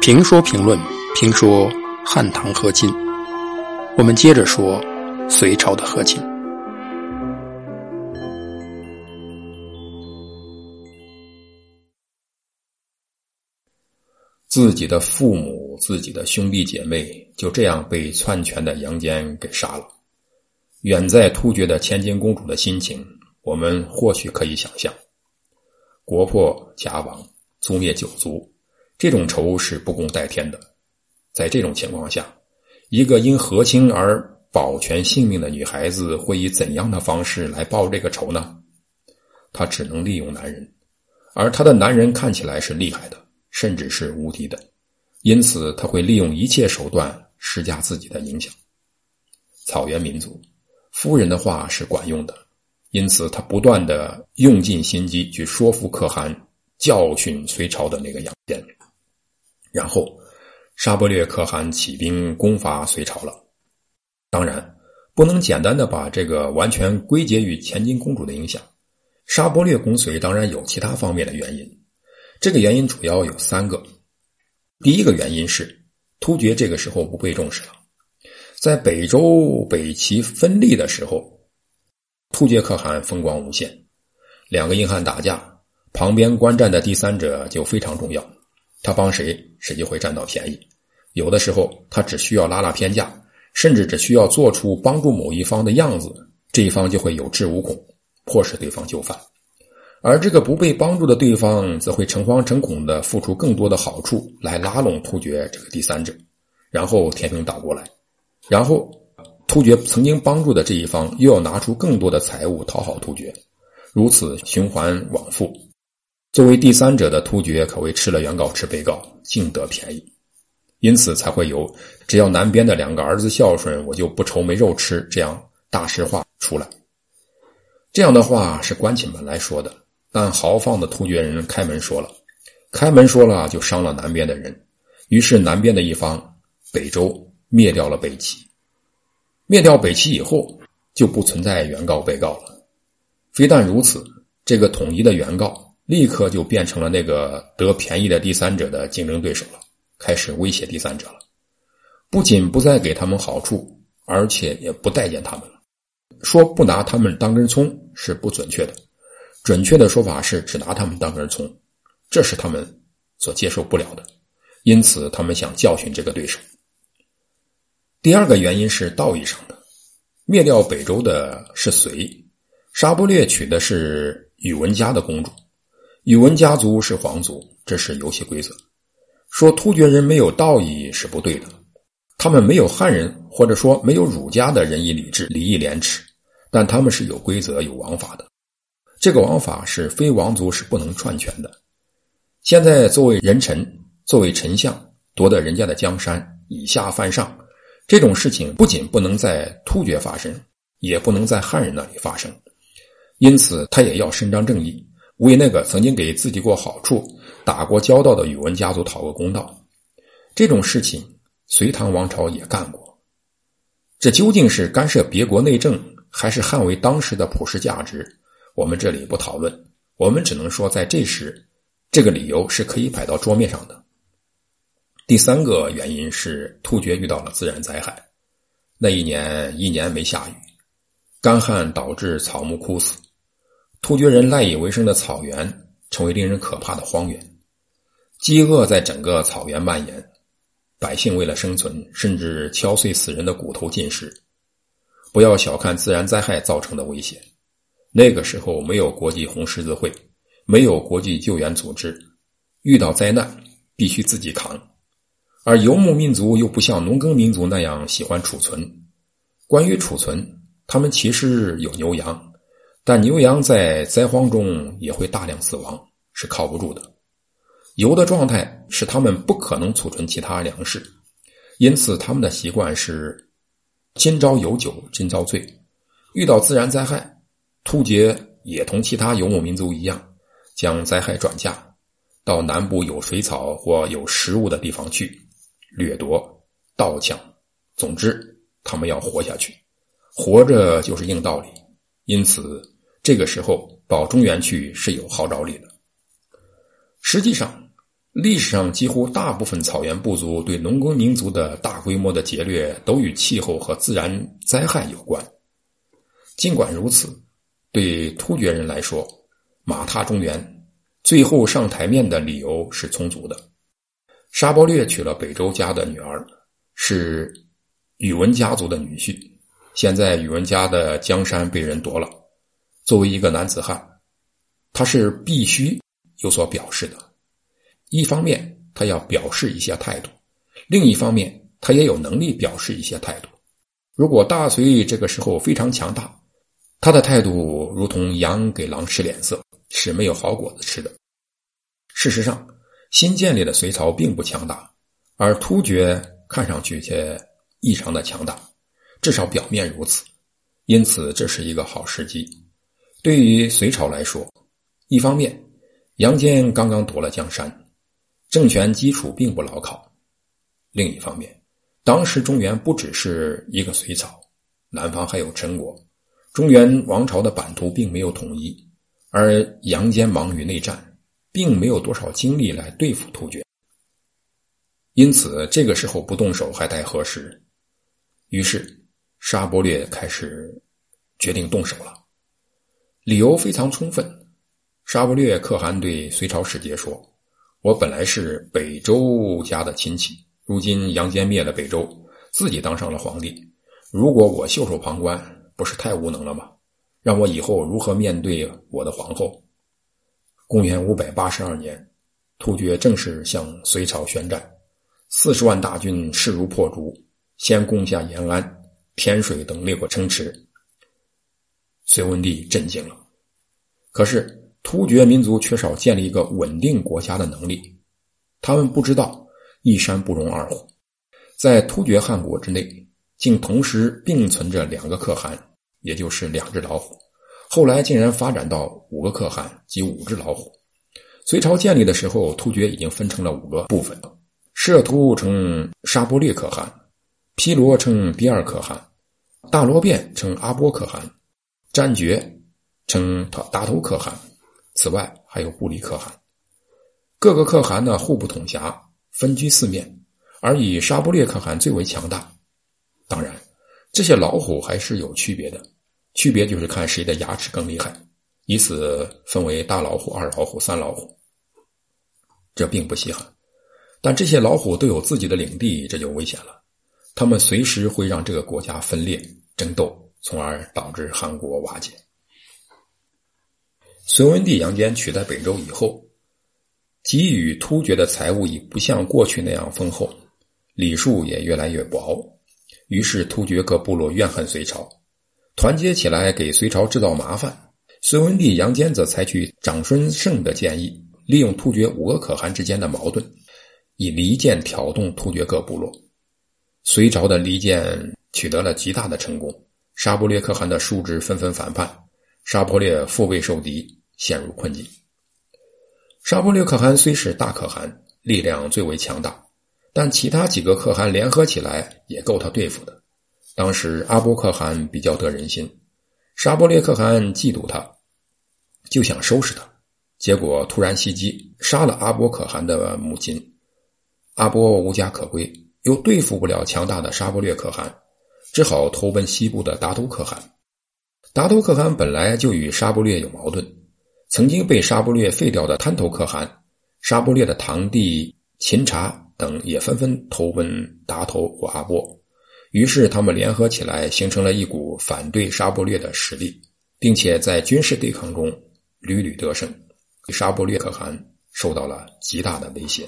评说评论评说汉唐和亲，我们接着说隋朝的和亲。自己的父母、自己的兄弟姐妹就这样被篡权的杨坚给杀了。远在突厥的千金公主的心情，我们或许可以想象。国破家亡，族灭九族，这种仇是不共戴天的。在这种情况下，一个因和亲而保全性命的女孩子会以怎样的方式来报这个仇呢？她只能利用男人，而她的男人看起来是厉害的。甚至是无敌的，因此她会利用一切手段施加自己的影响。草原民族，夫人的话是管用的，因此他不断的用尽心机去说服可汗教训隋朝的那个杨坚。然后，沙伯略可汗起兵攻伐隋朝了。当然，不能简单的把这个完全归结于前金公主的影响。沙伯略攻隋当然有其他方面的原因。这个原因主要有三个。第一个原因是，突厥这个时候不被重视了。在北周北齐分立的时候，突厥可汗风光无限。两个硬汉打架，旁边观战的第三者就非常重要。他帮谁，谁就会占到便宜。有的时候，他只需要拉拉偏架，甚至只需要做出帮助某一方的样子，这一方就会有恃无恐，迫使对方就范。而这个不被帮助的对方，则会诚惶诚恐地付出更多的好处来拉拢突厥这个第三者，然后天平倒过来，然后突厥曾经帮助的这一方又要拿出更多的财物讨好突厥，如此循环往复。作为第三者的突厥可谓吃了原告吃被告，净得便宜，因此才会有只要南边的两个儿子孝顺，我就不愁没肉吃这样大实话出来。这样的话是关起门来说的。但豪放的突厥人开门说了，开门说了就伤了南边的人，于是南边的一方北周灭掉了北齐。灭掉北齐以后，就不存在原告被告了。非但如此，这个统一的原告立刻就变成了那个得便宜的第三者的竞争对手了，开始威胁第三者了。不仅不再给他们好处，而且也不待见他们了。说不拿他们当根葱是不准确的。准确的说法是只拿他们当根葱，这是他们所接受不了的，因此他们想教训这个对手。第二个原因是道义上的，灭掉北周的是隋，沙伯略娶的是宇文家的公主，宇文家族是皇族，这是游戏规则。说突厥人没有道义是不对的，他们没有汉人或者说没有儒家的仁义礼智、礼义廉耻，但他们是有规则、有王法的。这个王法是非王族是不能篡权的。现在作为人臣，作为丞相夺得人家的江山，以下犯上，这种事情不仅不能在突厥发生，也不能在汉人那里发生。因此，他也要伸张正义，为那个曾经给自己过好处、打过交道的宇文家族讨个公道。这种事情，隋唐王朝也干过。这究竟是干涉别国内政，还是捍卫当时的普世价值？我们这里不讨论，我们只能说，在这时，这个理由是可以摆到桌面上的。第三个原因是突厥遇到了自然灾害，那一年一年没下雨，干旱导致草木枯死，突厥人赖以为生的草原成为令人可怕的荒原，饥饿在整个草原蔓延，百姓为了生存，甚至敲碎死人的骨头进食。不要小看自然灾害造成的危险。那个时候没有国际红十字会，没有国际救援组织，遇到灾难必须自己扛。而游牧民族又不像农耕民族那样喜欢储存。关于储存，他们其实有牛羊，但牛羊在灾荒中也会大量死亡，是靠不住的。油的状态使他们不可能储存其他粮食，因此他们的习惯是：今朝有酒今朝醉。遇到自然灾害。突厥也同其他游牧民族一样，将灾害转嫁到南部有水草或有食物的地方去，掠夺、盗抢。总之，他们要活下去，活着就是硬道理。因此，这个时候保中原去是有号召力的。实际上，历史上几乎大部分草原部族对农耕民族的大规模的劫掠，都与气候和自然灾害有关。尽管如此，对突厥人来说，马踏中原最后上台面的理由是充足的。沙伯略娶了北周家的女儿，是宇文家族的女婿。现在宇文家的江山被人夺了，作为一个男子汉，他是必须有所表示的。一方面，他要表示一些态度；另一方面，他也有能力表示一些态度。如果大隋这个时候非常强大，他的态度如同羊给狼使脸色，是没有好果子吃的。事实上，新建立的隋朝并不强大，而突厥看上去却异常的强大，至少表面如此。因此，这是一个好时机。对于隋朝来说，一方面，杨坚刚刚夺了江山，政权基础并不牢靠；另一方面，当时中原不只是一个隋朝，南方还有陈国。中原王朝的版图并没有统一，而杨坚忙于内战，并没有多少精力来对付突厥。因此，这个时候不动手还待何时？于是，沙伯略开始决定动手了。理由非常充分。沙伯略可汗对隋朝使节说：“我本来是北周家的亲戚，如今杨坚灭了北周，自己当上了皇帝。如果我袖手旁观，”不是太无能了吗？让我以后如何面对我的皇后？公元五百八十二年，突厥正式向隋朝宣战，四十万大军势如破竹，先攻下延安、天水等六个城池。隋文帝震惊了。可是突厥民族缺少建立一个稳定国家的能力，他们不知道一山不容二虎，在突厥汗国之内。竟同时并存着两个可汗，也就是两只老虎。后来竟然发展到五个可汗及五只老虎。隋朝建立的时候，突厥已经分成了五个部分：摄图称沙波略可汗，毗罗称比尔可汗，大罗变称阿波可汗，占觉称达头可汗。此外还有布里可汗。各个可汗呢互不统辖，分居四面，而以沙波略可汗最为强大。当然，这些老虎还是有区别的，区别就是看谁的牙齿更厉害，以此分为大老虎、二老虎、三老虎。这并不稀罕，但这些老虎都有自己的领地，这就危险了。他们随时会让这个国家分裂、争斗，从而导致韩国瓦解。隋文帝杨坚取代北周以后，给予突厥的财物已不像过去那样丰厚，礼数也越来越薄。于是，突厥各部落怨恨隋朝，团结起来给隋朝制造麻烦。隋文帝杨坚则采取长孙晟的建议，利用突厥五个可汗之间的矛盾，以离间挑动突厥各部落。隋朝的离间取得了极大的成功，沙伯略可汗的叔侄纷纷反叛，沙伯略腹背受敌，陷入困境。沙伯略可汗虽是大可汗，力量最为强大。但其他几个可汗联合起来也够他对付的。当时阿波可汗比较得人心，沙伯列可汗嫉妒他，就想收拾他，结果突然袭击，杀了阿波可汗的母亲。阿波无家可归，又对付不了强大的沙伯略可汗，只好投奔西部的达都可汗。达都可汗本来就与沙伯略有矛盾，曾经被沙伯略废掉的滩头可汗，沙伯略的堂弟秦察。等也纷纷投奔达头或阿波，于是他们联合起来，形成了一股反对沙伯略的实力，并且在军事对抗中屡屡得胜，沙伯略可汗受到了极大的威胁。